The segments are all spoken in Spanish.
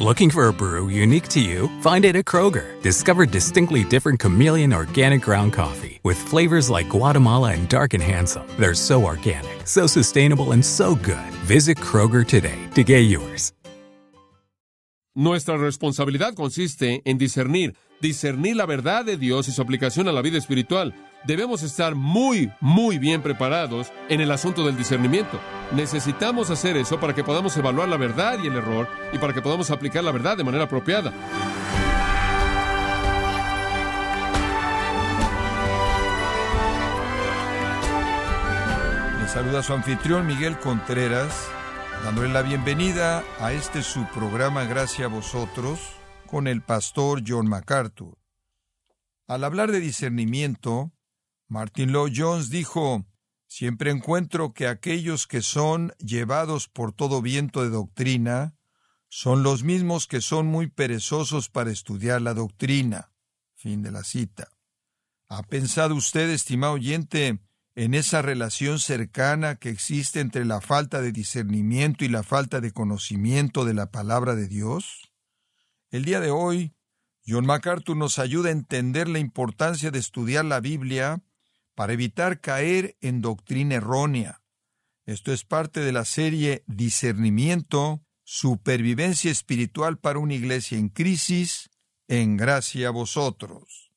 Looking for a brew unique to you? Find it at Kroger. Discover distinctly different chameleon organic ground coffee with flavors like Guatemala and Dark and Handsome. They're so organic, so sustainable, and so good. Visit Kroger today to get yours. Nuestra responsabilidad consiste en discernir, discernir la verdad de Dios y su aplicación a la vida espiritual. Debemos estar muy, muy bien preparados en el asunto del discernimiento. Necesitamos hacer eso para que podamos evaluar la verdad y el error y para que podamos aplicar la verdad de manera apropiada. Le saluda su anfitrión Miguel Contreras, dándole la bienvenida a este su programa Gracias a vosotros con el pastor John MacArthur. Al hablar de discernimiento, Martin Lloyd Jones dijo, Siempre encuentro que aquellos que son llevados por todo viento de doctrina son los mismos que son muy perezosos para estudiar la doctrina. Fin de la cita. ¿Ha pensado usted, estimado oyente, en esa relación cercana que existe entre la falta de discernimiento y la falta de conocimiento de la palabra de Dios? El día de hoy, John MacArthur nos ayuda a entender la importancia de estudiar la Biblia para evitar caer en doctrina errónea. Esto es parte de la serie Discernimiento, Supervivencia Espiritual para una Iglesia en Crisis, en gracia a vosotros.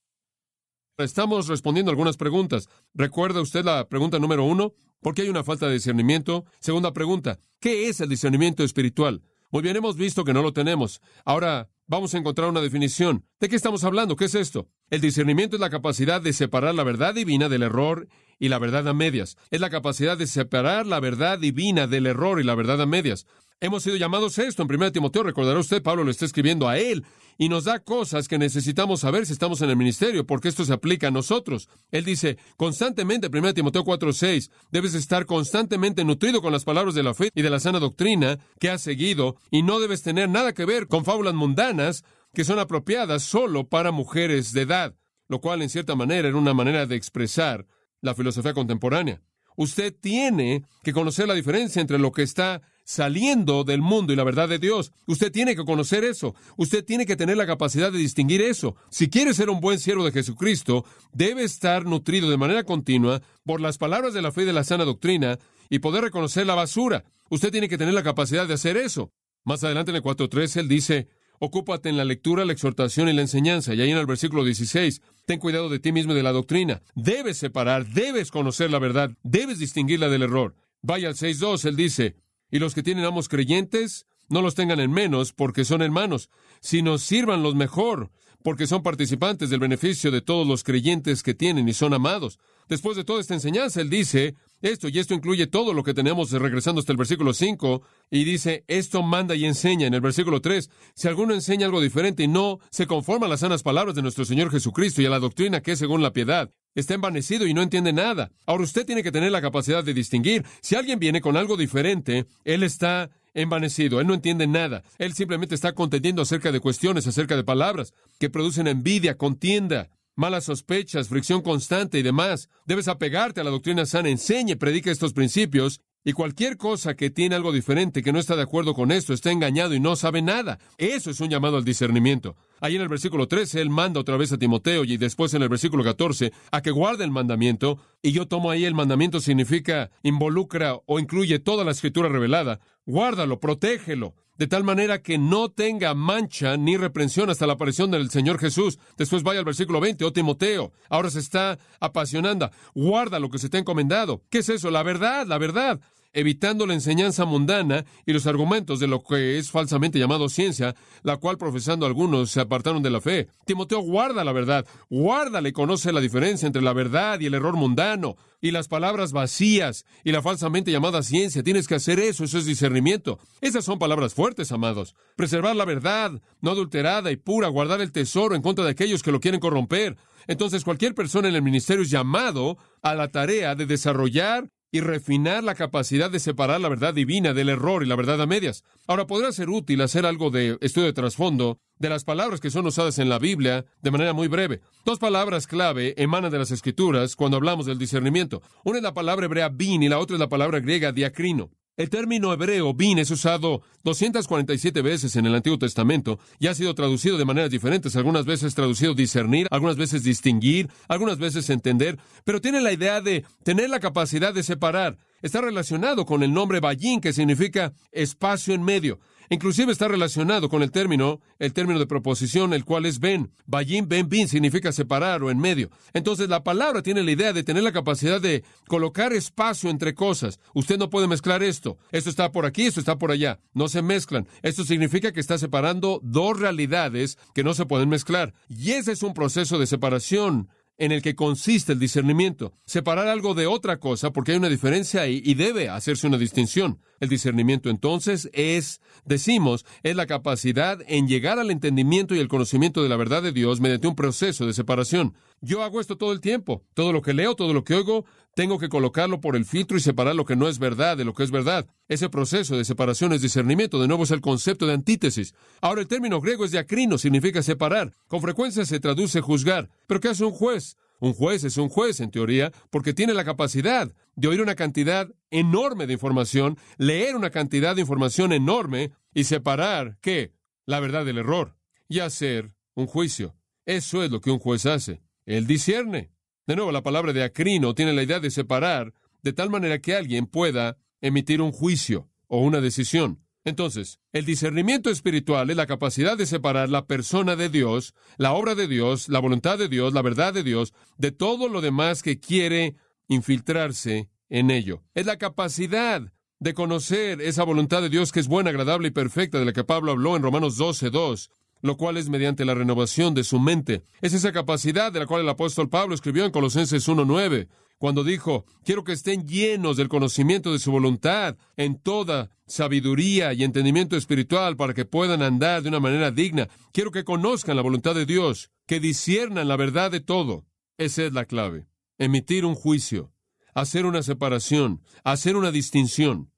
Estamos respondiendo algunas preguntas. ¿Recuerda usted la pregunta número uno? ¿Por qué hay una falta de discernimiento? Segunda pregunta, ¿qué es el discernimiento espiritual? Muy bien, hemos visto que no lo tenemos. Ahora vamos a encontrar una definición. ¿De qué estamos hablando? ¿Qué es esto? El discernimiento es la capacidad de separar la verdad divina del error y la verdad a medias. Es la capacidad de separar la verdad divina del error y la verdad a medias. Hemos sido llamados a esto en 1 Timoteo. Recordará usted, Pablo lo está escribiendo a él y nos da cosas que necesitamos saber si estamos en el ministerio, porque esto se aplica a nosotros. Él dice constantemente, 1 Timoteo 4:6, debes estar constantemente nutrido con las palabras de la fe y de la sana doctrina que has seguido, y no debes tener nada que ver con fábulas mundanas que son apropiadas solo para mujeres de edad, lo cual en cierta manera era una manera de expresar la filosofía contemporánea. Usted tiene que conocer la diferencia entre lo que está saliendo del mundo y la verdad de Dios. Usted tiene que conocer eso. Usted tiene que tener la capacidad de distinguir eso. Si quiere ser un buen siervo de Jesucristo, debe estar nutrido de manera continua por las palabras de la fe y de la sana doctrina y poder reconocer la basura. Usted tiene que tener la capacidad de hacer eso. Más adelante en el 4.3 él dice, Ocúpate en la lectura, la exhortación y la enseñanza. Y ahí en el versículo 16, ten cuidado de ti mismo y de la doctrina. Debes separar, debes conocer la verdad, debes distinguirla del error. Vaya al 6.2, él dice, y los que tienen amos creyentes, no los tengan en menos porque son hermanos, sino sirvan los mejor, porque son participantes del beneficio de todos los creyentes que tienen y son amados. Después de toda esta enseñanza, él dice esto, y esto incluye todo lo que tenemos regresando hasta el versículo 5, y dice, esto manda y enseña en el versículo 3. Si alguno enseña algo diferente y no se conforma a las sanas palabras de nuestro Señor Jesucristo y a la doctrina que es según la piedad, está envanecido y no entiende nada. Ahora usted tiene que tener la capacidad de distinguir. Si alguien viene con algo diferente, él está envanecido, él no entiende nada, él simplemente está contendiendo acerca de cuestiones, acerca de palabras que producen envidia, contienda, malas sospechas, fricción constante y demás. Debes apegarte a la doctrina sana, enseñe, predica estos principios y cualquier cosa que tiene algo diferente, que no está de acuerdo con esto, está engañado y no sabe nada. Eso es un llamado al discernimiento. Ahí en el versículo 13, él manda otra vez a Timoteo y después en el versículo 14 a que guarde el mandamiento. Y yo tomo ahí el mandamiento significa involucra o incluye toda la escritura revelada. Guárdalo, protégelo, de tal manera que no tenga mancha ni reprensión hasta la aparición del Señor Jesús. Después vaya al versículo 20, oh Timoteo, ahora se está apasionando, guarda lo que se te ha encomendado. ¿Qué es eso? La verdad, la verdad. Evitando la enseñanza mundana y los argumentos de lo que es falsamente llamado ciencia, la cual profesando algunos se apartaron de la fe. Timoteo guarda la verdad, guárdala y conoce la diferencia entre la verdad y el error mundano y las palabras vacías y la falsamente llamada ciencia. Tienes que hacer eso, eso es discernimiento. Esas son palabras fuertes, amados. Preservar la verdad, no adulterada y pura, guardar el tesoro en contra de aquellos que lo quieren corromper. Entonces cualquier persona en el ministerio es llamado a la tarea de desarrollar y refinar la capacidad de separar la verdad divina del error y la verdad a medias. Ahora, podrá ser útil hacer algo de estudio de trasfondo de las palabras que son usadas en la Biblia de manera muy breve. Dos palabras clave emanan de las Escrituras cuando hablamos del discernimiento. Una es la palabra hebrea bin y la otra es la palabra griega diacrino. El término hebreo bin es usado 247 veces en el Antiguo Testamento y ha sido traducido de maneras diferentes. Algunas veces traducido discernir, algunas veces distinguir, algunas veces entender, pero tiene la idea de tener la capacidad de separar. Está relacionado con el nombre Bayin, que significa espacio en medio. Inclusive está relacionado con el término, el término de proposición, el cual es ben. Bayim, ben, bin significa separar o en medio. Entonces la palabra tiene la idea de tener la capacidad de colocar espacio entre cosas. Usted no puede mezclar esto. Esto está por aquí, esto está por allá. No se mezclan. Esto significa que está separando dos realidades que no se pueden mezclar. Y ese es un proceso de separación en el que consiste el discernimiento. Separar algo de otra cosa porque hay una diferencia ahí y debe hacerse una distinción. El discernimiento entonces es, decimos, es la capacidad en llegar al entendimiento y el conocimiento de la verdad de Dios mediante un proceso de separación. Yo hago esto todo el tiempo. Todo lo que leo, todo lo que oigo, tengo que colocarlo por el filtro y separar lo que no es verdad de lo que es verdad. Ese proceso de separación es discernimiento. De nuevo es el concepto de antítesis. Ahora el término griego es diacrino, significa separar. Con frecuencia se traduce juzgar. ¿Pero qué hace un juez? Un juez es un juez, en teoría, porque tiene la capacidad de oír una cantidad enorme de información, leer una cantidad de información enorme y separar, ¿qué? La verdad del error y hacer un juicio. Eso es lo que un juez hace. Él discierne. De nuevo, la palabra de acrino tiene la idea de separar de tal manera que alguien pueda emitir un juicio o una decisión. Entonces, el discernimiento espiritual es la capacidad de separar la persona de Dios, la obra de Dios, la voluntad de Dios, la verdad de Dios, de todo lo demás que quiere infiltrarse en ello. Es la capacidad de conocer esa voluntad de Dios que es buena, agradable y perfecta, de la que Pablo habló en Romanos 12, 2 lo cual es mediante la renovación de su mente. Es esa capacidad de la cual el apóstol Pablo escribió en Colosenses 1.9, cuando dijo, quiero que estén llenos del conocimiento de su voluntad en toda sabiduría y entendimiento espiritual para que puedan andar de una manera digna. Quiero que conozcan la voluntad de Dios, que disciernan la verdad de todo. Esa es la clave. Emitir un juicio, hacer una separación, hacer una distinción.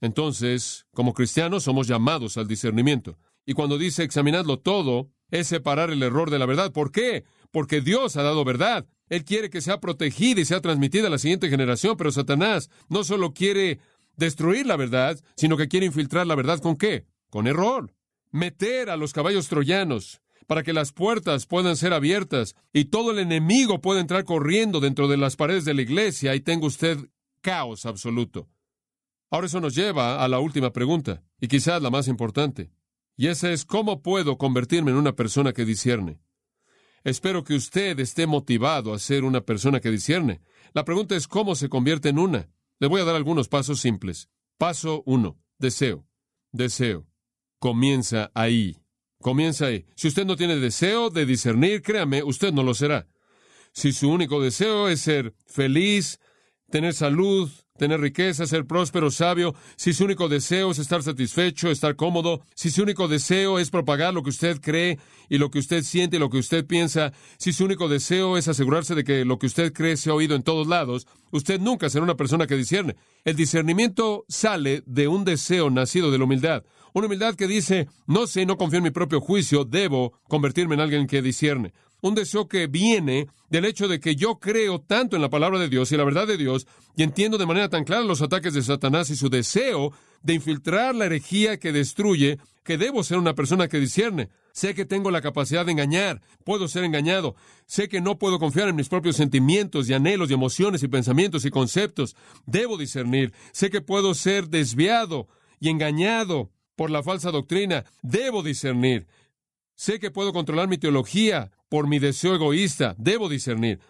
Entonces, como cristianos somos llamados al discernimiento. Y cuando dice examinadlo todo, es separar el error de la verdad. ¿Por qué? Porque Dios ha dado verdad. Él quiere que sea protegida y sea transmitida a la siguiente generación, pero Satanás no solo quiere destruir la verdad, sino que quiere infiltrar la verdad con qué? Con error. Meter a los caballos troyanos para que las puertas puedan ser abiertas y todo el enemigo pueda entrar corriendo dentro de las paredes de la iglesia y tenga usted caos absoluto. Ahora eso nos lleva a la última pregunta, y quizás la más importante. Y esa es cómo puedo convertirme en una persona que discierne. Espero que usted esté motivado a ser una persona que discierne. La pregunta es cómo se convierte en una. Le voy a dar algunos pasos simples. Paso uno. Deseo. Deseo. Comienza ahí. Comienza ahí. Si usted no tiene deseo de discernir, créame, usted no lo será. Si su único deseo es ser feliz, tener salud, tener riqueza, ser próspero, sabio, si su único deseo es estar satisfecho, estar cómodo, si su único deseo es propagar lo que usted cree y lo que usted siente y lo que usted piensa, si su único deseo es asegurarse de que lo que usted cree se ha oído en todos lados, usted nunca será una persona que discierne. El discernimiento sale de un deseo nacido de la humildad. Una humildad que dice, no sé, no confío en mi propio juicio, debo convertirme en alguien que discierne un deseo que viene del hecho de que yo creo tanto en la palabra de Dios y la verdad de Dios y entiendo de manera tan clara los ataques de Satanás y su deseo de infiltrar la herejía que destruye, que debo ser una persona que discierne. Sé que tengo la capacidad de engañar, puedo ser engañado, sé que no puedo confiar en mis propios sentimientos y anhelos y emociones y pensamientos y conceptos, debo discernir, sé que puedo ser desviado y engañado por la falsa doctrina, debo discernir, Sé que puedo controlar mi teología por mi deseo egoísta. Debo discernir.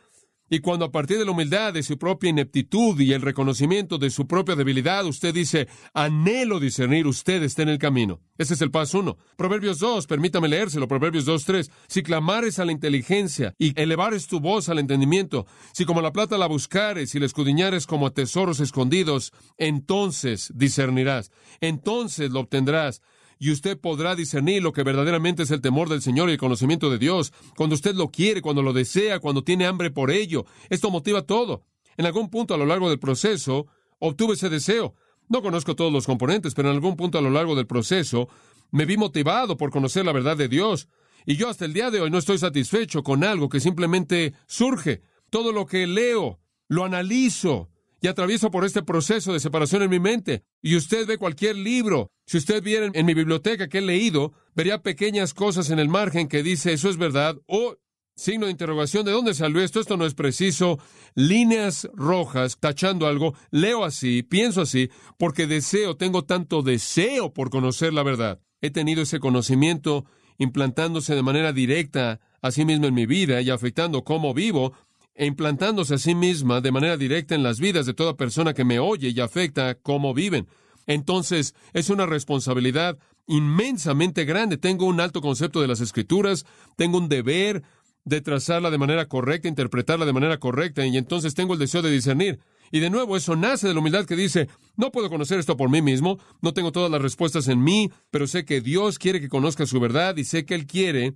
Y cuando a partir de la humildad, de su propia ineptitud y el reconocimiento de su propia debilidad, usted dice, anhelo discernir, usted está en el camino. Ese es el paso uno. Proverbios 2, permítame leérselo, Proverbios 2, 3. Si clamares a la inteligencia y elevares tu voz al entendimiento, si como la plata la buscares y la escudriñares como a tesoros escondidos, entonces discernirás, entonces lo obtendrás y usted podrá discernir lo que verdaderamente es el temor del Señor y el conocimiento de Dios, cuando usted lo quiere, cuando lo desea, cuando tiene hambre por ello. Esto motiva todo. En algún punto a lo largo del proceso, obtuve ese deseo. No conozco todos los componentes, pero en algún punto a lo largo del proceso, me vi motivado por conocer la verdad de Dios. Y yo hasta el día de hoy no estoy satisfecho con algo que simplemente surge. Todo lo que leo, lo analizo, y atravieso por este proceso de separación en mi mente. Y usted ve cualquier libro, si usted viera en mi biblioteca que he leído, vería pequeñas cosas en el margen que dice eso es verdad o signo de interrogación, ¿de dónde salió esto? Esto no es preciso. Líneas rojas, tachando algo, leo así, pienso así, porque deseo, tengo tanto deseo por conocer la verdad. He tenido ese conocimiento implantándose de manera directa a sí mismo en mi vida y afectando cómo vivo, e implantándose a sí misma de manera directa en las vidas de toda persona que me oye y afecta cómo viven. Entonces, es una responsabilidad inmensamente grande. Tengo un alto concepto de las escrituras, tengo un deber de trazarla de manera correcta, interpretarla de manera correcta, y entonces tengo el deseo de discernir. Y de nuevo, eso nace de la humildad que dice, no puedo conocer esto por mí mismo, no tengo todas las respuestas en mí, pero sé que Dios quiere que conozca su verdad y sé que Él quiere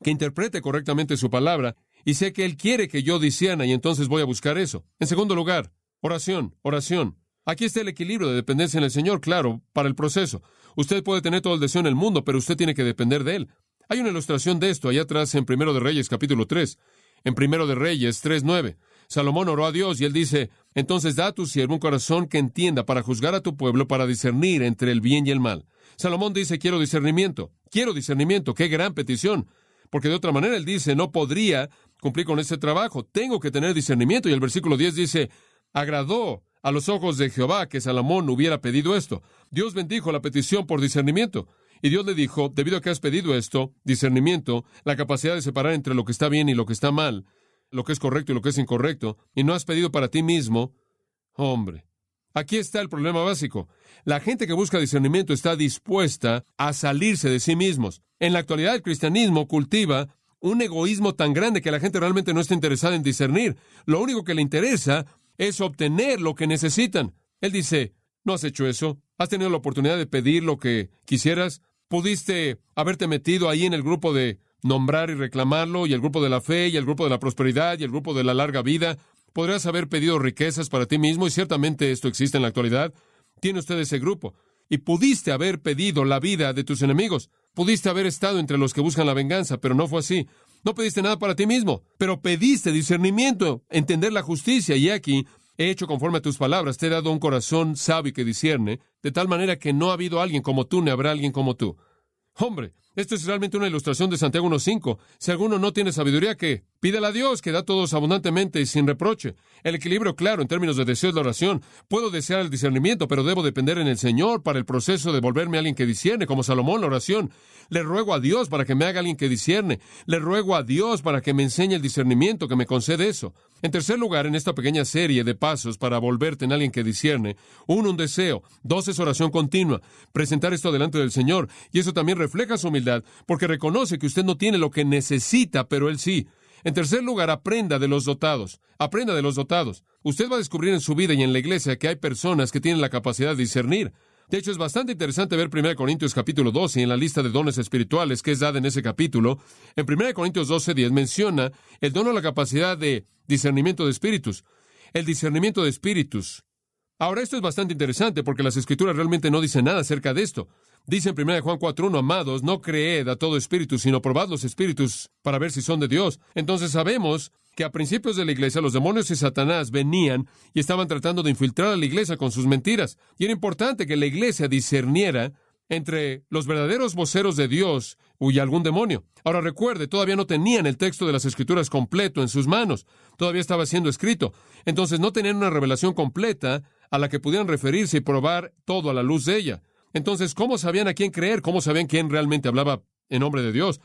que interprete correctamente su palabra, y sé que Él quiere que yo disciana y entonces voy a buscar eso. En segundo lugar, oración, oración. Aquí está el equilibrio de dependencia en el Señor, claro, para el proceso. Usted puede tener todo el deseo en el mundo, pero usted tiene que depender de Él. Hay una ilustración de esto allá atrás en Primero de Reyes, capítulo 3. En Primero de Reyes 3.9. Salomón oró a Dios y él dice, entonces da a tu siervo un corazón que entienda para juzgar a tu pueblo, para discernir entre el bien y el mal. Salomón dice, quiero discernimiento, quiero discernimiento, qué gran petición, porque de otra manera él dice, no podría cumplir con ese trabajo. Tengo que tener discernimiento. Y el versículo 10 dice, agradó a los ojos de Jehová que Salomón hubiera pedido esto. Dios bendijo la petición por discernimiento. Y Dios le dijo, debido a que has pedido esto, discernimiento, la capacidad de separar entre lo que está bien y lo que está mal, lo que es correcto y lo que es incorrecto, y no has pedido para ti mismo, hombre. Aquí está el problema básico. La gente que busca discernimiento está dispuesta a salirse de sí mismos. En la actualidad el cristianismo cultiva un egoísmo tan grande que la gente realmente no está interesada en discernir. Lo único que le interesa es obtener lo que necesitan. Él dice, no has hecho eso, has tenido la oportunidad de pedir lo que quisieras, pudiste haberte metido ahí en el grupo de nombrar y reclamarlo, y el grupo de la fe, y el grupo de la prosperidad, y el grupo de la larga vida. Podrías haber pedido riquezas para ti mismo, y ciertamente esto existe en la actualidad. Tiene usted ese grupo. Y pudiste haber pedido la vida de tus enemigos. Pudiste haber estado entre los que buscan la venganza, pero no fue así. No pediste nada para ti mismo, pero pediste discernimiento, entender la justicia, y aquí he hecho conforme a tus palabras, te he dado un corazón sabio que discierne, de tal manera que no ha habido alguien como tú, ni habrá alguien como tú. Hombre, esto es realmente una ilustración de Santiago 1.5. Si alguno no tiene sabiduría, ¿qué? Pídela a Dios, que da todos abundantemente y sin reproche. El equilibrio claro en términos de deseo de la oración. Puedo desear el discernimiento, pero debo depender en el Señor para el proceso de volverme alguien que discierne, como Salomón, la oración. Le ruego a Dios para que me haga alguien que discierne. Le ruego a Dios para que me enseñe el discernimiento, que me concede eso. En tercer lugar, en esta pequeña serie de pasos para volverte en alguien que discierne, uno, un deseo, dos, es oración continua, presentar esto delante del Señor, y eso también refleja su porque reconoce que usted no tiene lo que necesita, pero Él sí. En tercer lugar, aprenda de los dotados. Aprenda de los dotados. Usted va a descubrir en su vida y en la iglesia que hay personas que tienen la capacidad de discernir. De hecho, es bastante interesante ver 1 Corintios capítulo 12 en la lista de dones espirituales que es dada en ese capítulo. En 1 Corintios 12, 10 menciona el don o la capacidad de discernimiento de espíritus. El discernimiento de espíritus. Ahora, esto es bastante interesante porque las escrituras realmente no dicen nada acerca de esto. Dice en 1 Juan 4.1, amados, no creed a todo espíritu, sino probad los espíritus para ver si son de Dios. Entonces sabemos que a principios de la iglesia los demonios y Satanás venían y estaban tratando de infiltrar a la iglesia con sus mentiras. Y era importante que la iglesia discerniera entre los verdaderos voceros de Dios y algún demonio. Ahora recuerde, todavía no tenían el texto de las escrituras completo en sus manos, todavía estaba siendo escrito. Entonces no tenían una revelación completa a la que pudieran referirse y probar todo a la luz de ella. Entonces, ¿cómo sabían a quién creer? ¿Cómo sabían quién realmente hablaba en nombre de Dios?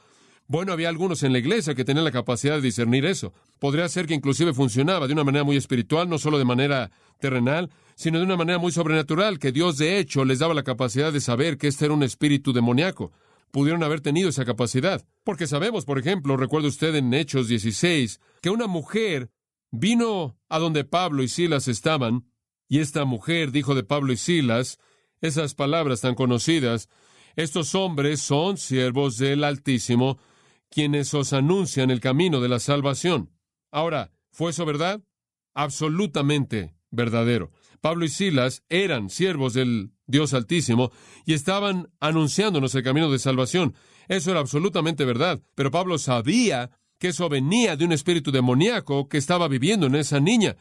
Bueno, había algunos en la iglesia que tenían la capacidad de discernir eso. Podría ser que inclusive funcionaba de una manera muy espiritual, no solo de manera terrenal, sino de una manera muy sobrenatural, que Dios de hecho les daba la capacidad de saber que este era un espíritu demoníaco. Pudieron haber tenido esa capacidad. Porque sabemos, por ejemplo, recuerda usted en Hechos 16, que una mujer vino a donde Pablo y Silas estaban, y esta mujer dijo de Pablo y Silas esas palabras tan conocidas, estos hombres son siervos del Altísimo, quienes os anuncian el camino de la salvación. Ahora, ¿fue eso verdad? Absolutamente verdadero. Pablo y Silas eran siervos del Dios Altísimo y estaban anunciándonos el camino de salvación. Eso era absolutamente verdad, pero Pablo sabía que eso venía de un espíritu demoníaco que estaba viviendo en esa niña.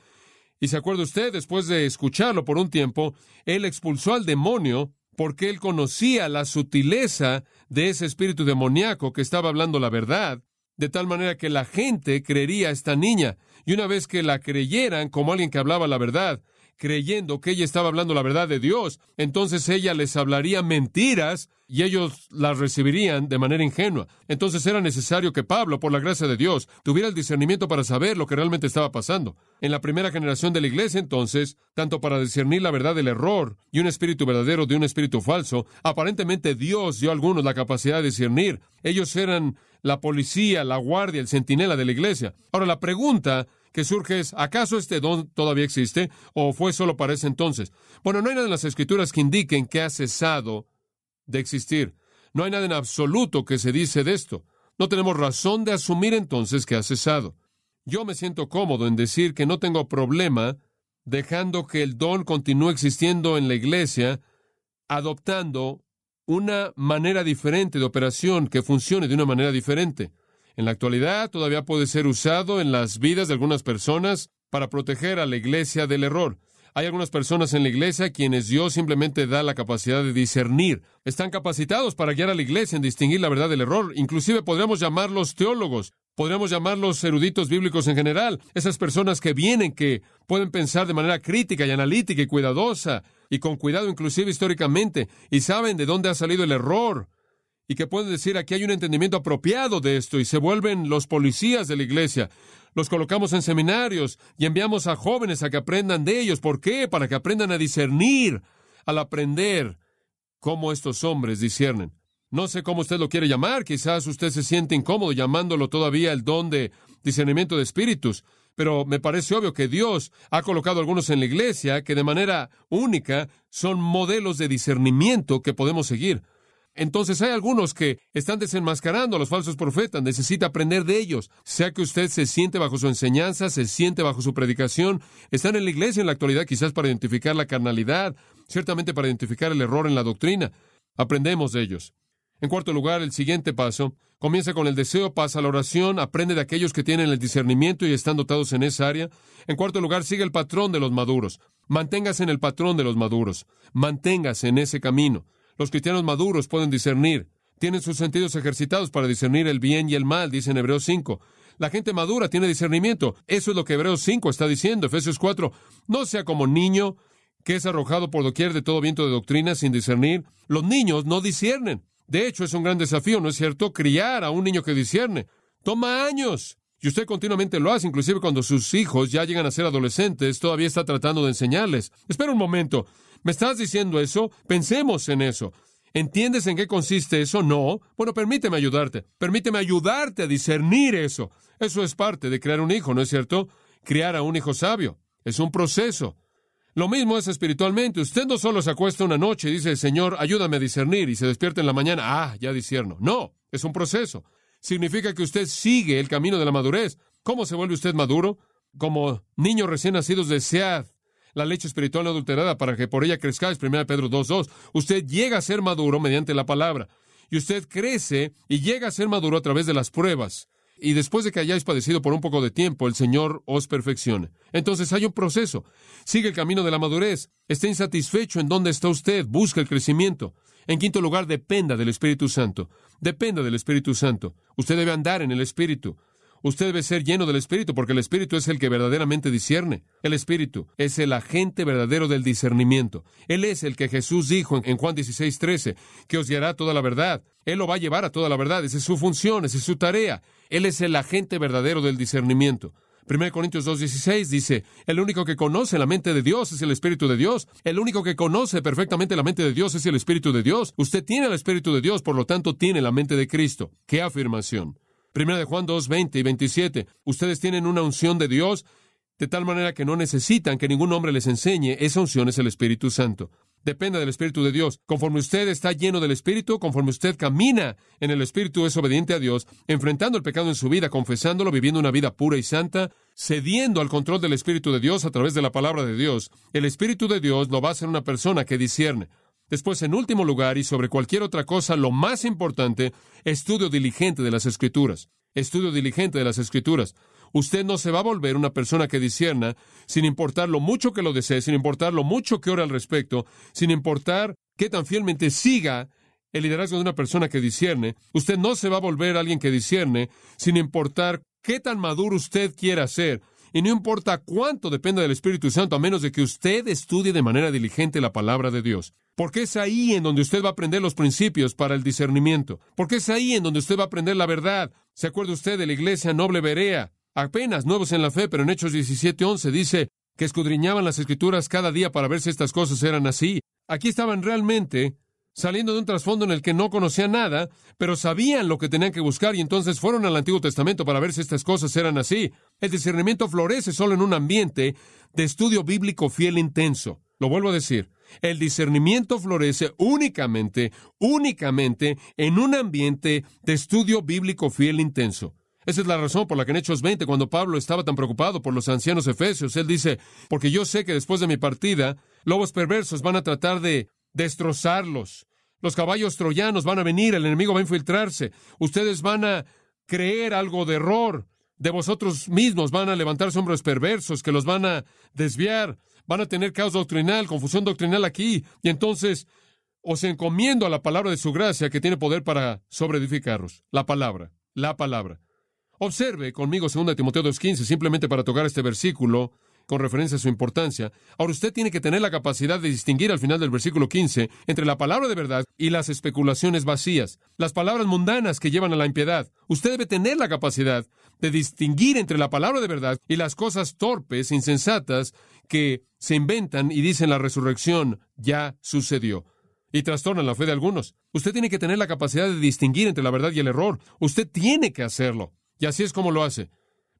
Y se acuerda usted, después de escucharlo por un tiempo, él expulsó al demonio porque él conocía la sutileza de ese espíritu demoníaco que estaba hablando la verdad, de tal manera que la gente creería a esta niña, y una vez que la creyeran como alguien que hablaba la verdad, creyendo que ella estaba hablando la verdad de Dios, entonces ella les hablaría mentiras y ellos las recibirían de manera ingenua. Entonces era necesario que Pablo, por la gracia de Dios, tuviera el discernimiento para saber lo que realmente estaba pasando. En la primera generación de la iglesia, entonces, tanto para discernir la verdad del error y un espíritu verdadero de un espíritu falso, aparentemente Dios dio a algunos la capacidad de discernir. Ellos eran la policía, la guardia, el centinela de la iglesia. Ahora la pregunta que surge es, ¿acaso este don todavía existe o fue solo para ese entonces? Bueno, no hay nada en las escrituras que indiquen que ha cesado de existir. No hay nada en absoluto que se dice de esto. No tenemos razón de asumir entonces que ha cesado. Yo me siento cómodo en decir que no tengo problema dejando que el don continúe existiendo en la iglesia, adoptando una manera diferente de operación que funcione de una manera diferente. En la actualidad todavía puede ser usado en las vidas de algunas personas para proteger a la iglesia del error. Hay algunas personas en la iglesia a quienes Dios simplemente da la capacidad de discernir. Están capacitados para guiar a la iglesia en distinguir la verdad del error. Inclusive podríamos llamarlos teólogos, podríamos llamarlos eruditos bíblicos en general. Esas personas que vienen, que pueden pensar de manera crítica y analítica y cuidadosa, y con cuidado inclusive históricamente, y saben de dónde ha salido el error y que pueden decir aquí hay un entendimiento apropiado de esto y se vuelven los policías de la iglesia. Los colocamos en seminarios y enviamos a jóvenes a que aprendan de ellos. ¿Por qué? Para que aprendan a discernir, al aprender cómo estos hombres disciernen. No sé cómo usted lo quiere llamar, quizás usted se siente incómodo llamándolo todavía el don de discernimiento de espíritus, pero me parece obvio que Dios ha colocado algunos en la iglesia que de manera única son modelos de discernimiento que podemos seguir. Entonces hay algunos que están desenmascarando a los falsos profetas, necesita aprender de ellos. Sea que usted se siente bajo su enseñanza, se siente bajo su predicación, están en la iglesia en la actualidad quizás para identificar la carnalidad, ciertamente para identificar el error en la doctrina. Aprendemos de ellos. En cuarto lugar, el siguiente paso comienza con el deseo, pasa a la oración, aprende de aquellos que tienen el discernimiento y están dotados en esa área. En cuarto lugar, sigue el patrón de los maduros. Manténgase en el patrón de los maduros. Manténgase en ese camino. Los cristianos maduros pueden discernir, tienen sus sentidos ejercitados para discernir el bien y el mal, dice en Hebreos 5. La gente madura tiene discernimiento. Eso es lo que Hebreos 5 está diciendo. Efesios 4. No sea como niño que es arrojado por doquier de todo viento de doctrina sin discernir. Los niños no disciernen. De hecho, es un gran desafío, ¿no es cierto? Criar a un niño que discierne. Toma años. Y usted continuamente lo hace, inclusive cuando sus hijos ya llegan a ser adolescentes, todavía está tratando de enseñarles. Espera un momento. ¿Me estás diciendo eso? Pensemos en eso. ¿Entiendes en qué consiste eso? No. Bueno, permíteme ayudarte. Permíteme ayudarte a discernir eso. Eso es parte de crear un hijo, ¿no es cierto? Criar a un hijo sabio. Es un proceso. Lo mismo es espiritualmente. Usted no solo se acuesta una noche y dice, Señor, ayúdame a discernir, y se despierta en la mañana, ah, ya discierno. No, es un proceso. Significa que usted sigue el camino de la madurez. ¿Cómo se vuelve usted maduro? Como niños recién nacidos, desead la leche espiritual adulterada para que por ella crezcáis. 1 Pedro 2.2. Usted llega a ser maduro mediante la palabra. Y usted crece y llega a ser maduro a través de las pruebas. Y después de que hayáis padecido por un poco de tiempo, el Señor os perfeccione. Entonces hay un proceso. Sigue el camino de la madurez. Esté insatisfecho en dónde está usted. Busca el crecimiento. En quinto lugar, dependa del Espíritu Santo. Dependa del Espíritu Santo. Usted debe andar en el Espíritu. Usted debe ser lleno del Espíritu, porque el Espíritu es el que verdaderamente discierne. El Espíritu es el agente verdadero del discernimiento. Él es el que Jesús dijo en Juan 16, 13, que os guiará toda la verdad. Él lo va a llevar a toda la verdad. Esa es su función, esa es su tarea. Él es el agente verdadero del discernimiento. 1 Corintios 2.16 dice, el único que conoce la mente de Dios es el Espíritu de Dios. El único que conoce perfectamente la mente de Dios es el Espíritu de Dios. Usted tiene el Espíritu de Dios, por lo tanto tiene la mente de Cristo. ¡Qué afirmación! Primera de Juan 2, 20 y 27. Ustedes tienen una unción de Dios de tal manera que no necesitan que ningún hombre les enseñe. Esa unción es el Espíritu Santo. Depende del Espíritu de Dios. Conforme usted está lleno del Espíritu, conforme usted camina en el Espíritu, es obediente a Dios, enfrentando el pecado en su vida, confesándolo, viviendo una vida pura y santa, cediendo al control del Espíritu de Dios a través de la palabra de Dios. El Espíritu de Dios lo va a hacer una persona que discierne. Después, en último lugar, y sobre cualquier otra cosa, lo más importante, estudio diligente de las Escrituras. Estudio diligente de las Escrituras. Usted no se va a volver una persona que discierna, sin importar lo mucho que lo desee, sin importar lo mucho que ore al respecto, sin importar qué tan fielmente siga el liderazgo de una persona que discierne. Usted no se va a volver alguien que discierne, sin importar qué tan maduro usted quiera ser, y no importa cuánto dependa del Espíritu Santo, a menos de que usted estudie de manera diligente la palabra de Dios. Porque es ahí en donde usted va a aprender los principios para el discernimiento. Porque es ahí en donde usted va a aprender la verdad. ¿Se acuerda usted de la iglesia noble Berea? Apenas nuevos en la fe, pero en Hechos 17:11 dice que escudriñaban las escrituras cada día para ver si estas cosas eran así. Aquí estaban realmente saliendo de un trasfondo en el que no conocían nada, pero sabían lo que tenían que buscar y entonces fueron al Antiguo Testamento para ver si estas cosas eran así. El discernimiento florece solo en un ambiente de estudio bíblico fiel e intenso. Lo vuelvo a decir, el discernimiento florece únicamente, únicamente en un ambiente de estudio bíblico fiel e intenso. Esa es la razón por la que en Hechos 20, cuando Pablo estaba tan preocupado por los ancianos efesios, él dice, porque yo sé que después de mi partida, lobos perversos van a tratar de destrozarlos. Los caballos troyanos van a venir, el enemigo va a infiltrarse. Ustedes van a creer algo de error. De vosotros mismos van a levantarse hombres perversos que los van a desviar. Van a tener caos doctrinal, confusión doctrinal aquí. Y entonces os encomiendo a la palabra de su gracia que tiene poder para sobreedificaros. La palabra, la palabra. Observe conmigo 2 Timoteo 2.15, simplemente para tocar este versículo con referencia a su importancia. Ahora usted tiene que tener la capacidad de distinguir al final del versículo 15 entre la palabra de verdad y las especulaciones vacías, las palabras mundanas que llevan a la impiedad. Usted debe tener la capacidad de distinguir entre la palabra de verdad y las cosas torpes, insensatas, que se inventan y dicen la resurrección ya sucedió y trastornan la fe de algunos. Usted tiene que tener la capacidad de distinguir entre la verdad y el error. Usted tiene que hacerlo. Y así es como lo hace.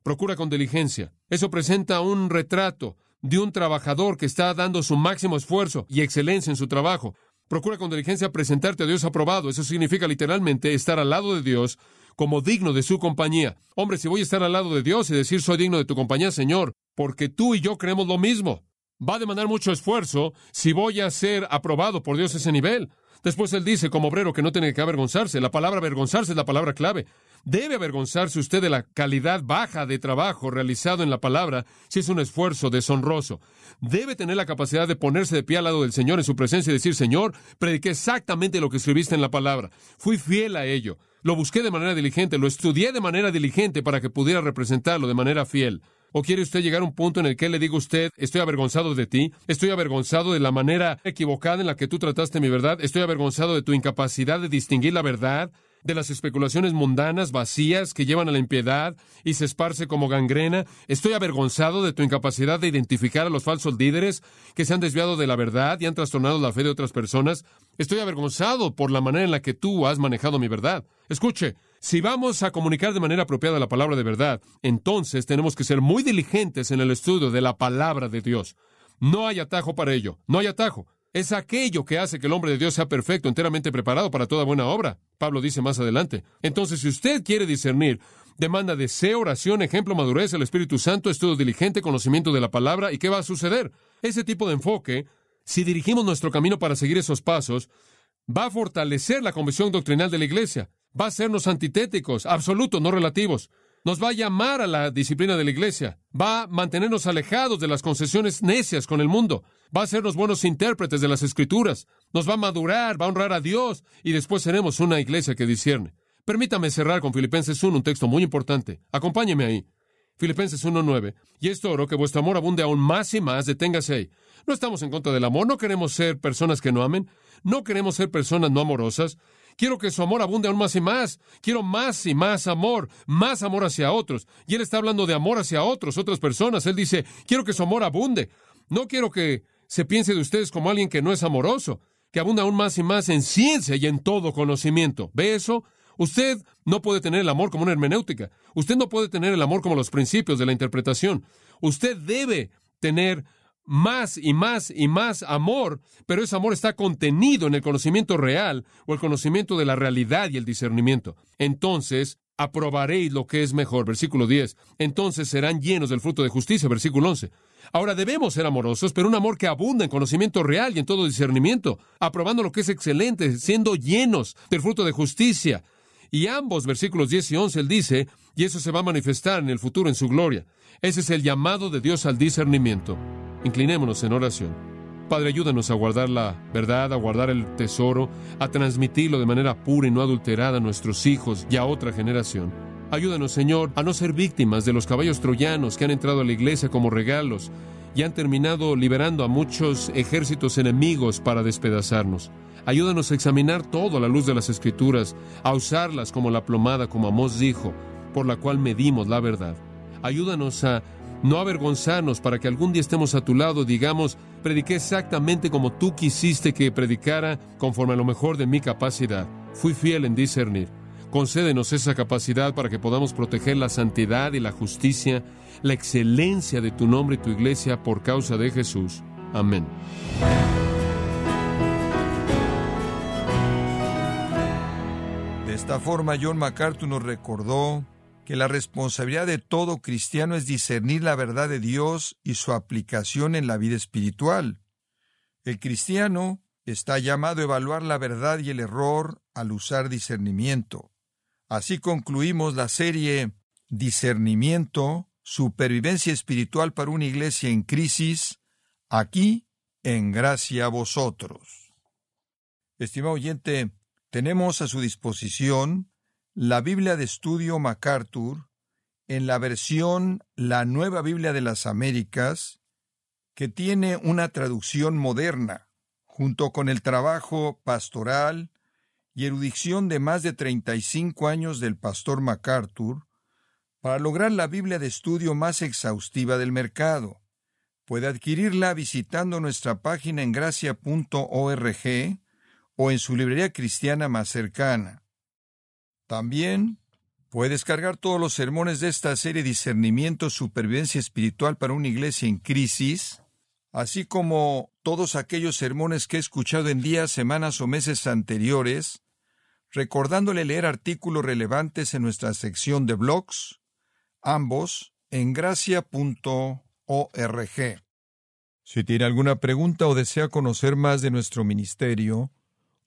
Procura con diligencia. Eso presenta un retrato de un trabajador que está dando su máximo esfuerzo y excelencia en su trabajo. Procura con diligencia presentarte a Dios aprobado. Eso significa literalmente estar al lado de Dios como digno de su compañía. Hombre, si voy a estar al lado de Dios y decir soy digno de tu compañía, Señor, porque tú y yo creemos lo mismo. Va a demandar mucho esfuerzo si voy a ser aprobado por Dios a ese nivel. Después él dice, como obrero, que no tiene que avergonzarse. La palabra avergonzarse es la palabra clave. Debe avergonzarse usted de la calidad baja de trabajo realizado en la palabra si es un esfuerzo deshonroso. Debe tener la capacidad de ponerse de pie al lado del Señor en su presencia y decir, Señor, prediqué exactamente lo que escribiste en la palabra. Fui fiel a ello. Lo busqué de manera diligente, lo estudié de manera diligente para que pudiera representarlo de manera fiel. ¿O quiere usted llegar a un punto en el que le diga usted, estoy avergonzado de ti, estoy avergonzado de la manera equivocada en la que tú trataste mi verdad, estoy avergonzado de tu incapacidad de distinguir la verdad, de las especulaciones mundanas, vacías, que llevan a la impiedad y se esparce como gangrena. Estoy avergonzado de tu incapacidad de identificar a los falsos líderes que se han desviado de la verdad y han trastornado la fe de otras personas. Estoy avergonzado por la manera en la que tú has manejado mi verdad. Escuche, si vamos a comunicar de manera apropiada la palabra de verdad, entonces tenemos que ser muy diligentes en el estudio de la palabra de Dios. No hay atajo para ello, no hay atajo. Es aquello que hace que el hombre de Dios sea perfecto, enteramente preparado para toda buena obra. Pablo dice más adelante. Entonces, si usted quiere discernir, demanda deseo, oración, ejemplo, madurez, el Espíritu Santo, estudio diligente, conocimiento de la palabra, ¿y qué va a suceder? Ese tipo de enfoque, si dirigimos nuestro camino para seguir esos pasos, va a fortalecer la convicción doctrinal de la iglesia, va a hacernos antitéticos, absolutos, no relativos nos va a llamar a la disciplina de la iglesia, va a mantenernos alejados de las concesiones necias con el mundo, va a hacernos buenos intérpretes de las escrituras, nos va a madurar, va a honrar a Dios y después seremos una iglesia que discierne. Permítame cerrar con Filipenses 1, un texto muy importante. Acompáñeme ahí. Filipenses 1.9. Y esto oro que vuestro amor abunde aún más y más, deténgase ahí. No estamos en contra del amor, no queremos ser personas que no amen, no queremos ser personas no amorosas. Quiero que su amor abunde aún más y más. Quiero más y más amor, más amor hacia otros. Y él está hablando de amor hacia otros, otras personas. Él dice, quiero que su amor abunde. No quiero que se piense de ustedes como alguien que no es amoroso, que abunda aún más y más en ciencia y en todo conocimiento. ¿Ve eso? Usted no puede tener el amor como una hermenéutica. Usted no puede tener el amor como los principios de la interpretación. Usted debe tener más y más y más amor, pero ese amor está contenido en el conocimiento real o el conocimiento de la realidad y el discernimiento. Entonces, aprobaréis lo que es mejor, versículo 10. Entonces serán llenos del fruto de justicia, versículo 11. Ahora debemos ser amorosos, pero un amor que abunda en conocimiento real y en todo discernimiento, aprobando lo que es excelente, siendo llenos del fruto de justicia, y ambos, versículos 10 y 11, él dice, y eso se va a manifestar en el futuro en su gloria. Ese es el llamado de Dios al discernimiento. Inclinémonos en oración. Padre, ayúdanos a guardar la verdad, a guardar el tesoro, a transmitirlo de manera pura y no adulterada a nuestros hijos y a otra generación. Ayúdanos, Señor, a no ser víctimas de los caballos troyanos que han entrado a la iglesia como regalos y han terminado liberando a muchos ejércitos enemigos para despedazarnos. Ayúdanos a examinar todo a la luz de las Escrituras, a usarlas como la plomada, como Amós dijo, por la cual medimos la verdad. Ayúdanos a no avergonzarnos para que algún día estemos a tu lado, digamos, prediqué exactamente como tú quisiste que predicara, conforme a lo mejor de mi capacidad. Fui fiel en discernir. Concédenos esa capacidad para que podamos proteger la santidad y la justicia, la excelencia de tu nombre y tu iglesia por causa de Jesús. Amén. De esta forma, John MacArthur nos recordó que la responsabilidad de todo cristiano es discernir la verdad de Dios y su aplicación en la vida espiritual. El cristiano está llamado a evaluar la verdad y el error al usar discernimiento. Así concluimos la serie Discernimiento, Supervivencia Espiritual para una Iglesia en Crisis, aquí en Gracia a Vosotros. Estimado oyente, tenemos a su disposición la Biblia de Estudio MacArthur en la versión La Nueva Biblia de las Américas, que tiene una traducción moderna, junto con el trabajo pastoral y erudición de más de 35 años del pastor MacArthur, para lograr la Biblia de estudio más exhaustiva del mercado. Puede adquirirla visitando nuestra página en gracia.org o en su librería cristiana más cercana. También puede descargar todos los sermones de esta serie Discernimiento, Supervivencia Espiritual para una Iglesia en Crisis, así como todos aquellos sermones que he escuchado en días, semanas o meses anteriores, recordándole leer artículos relevantes en nuestra sección de blogs, ambos en gracia.org. Si tiene alguna pregunta o desea conocer más de nuestro ministerio,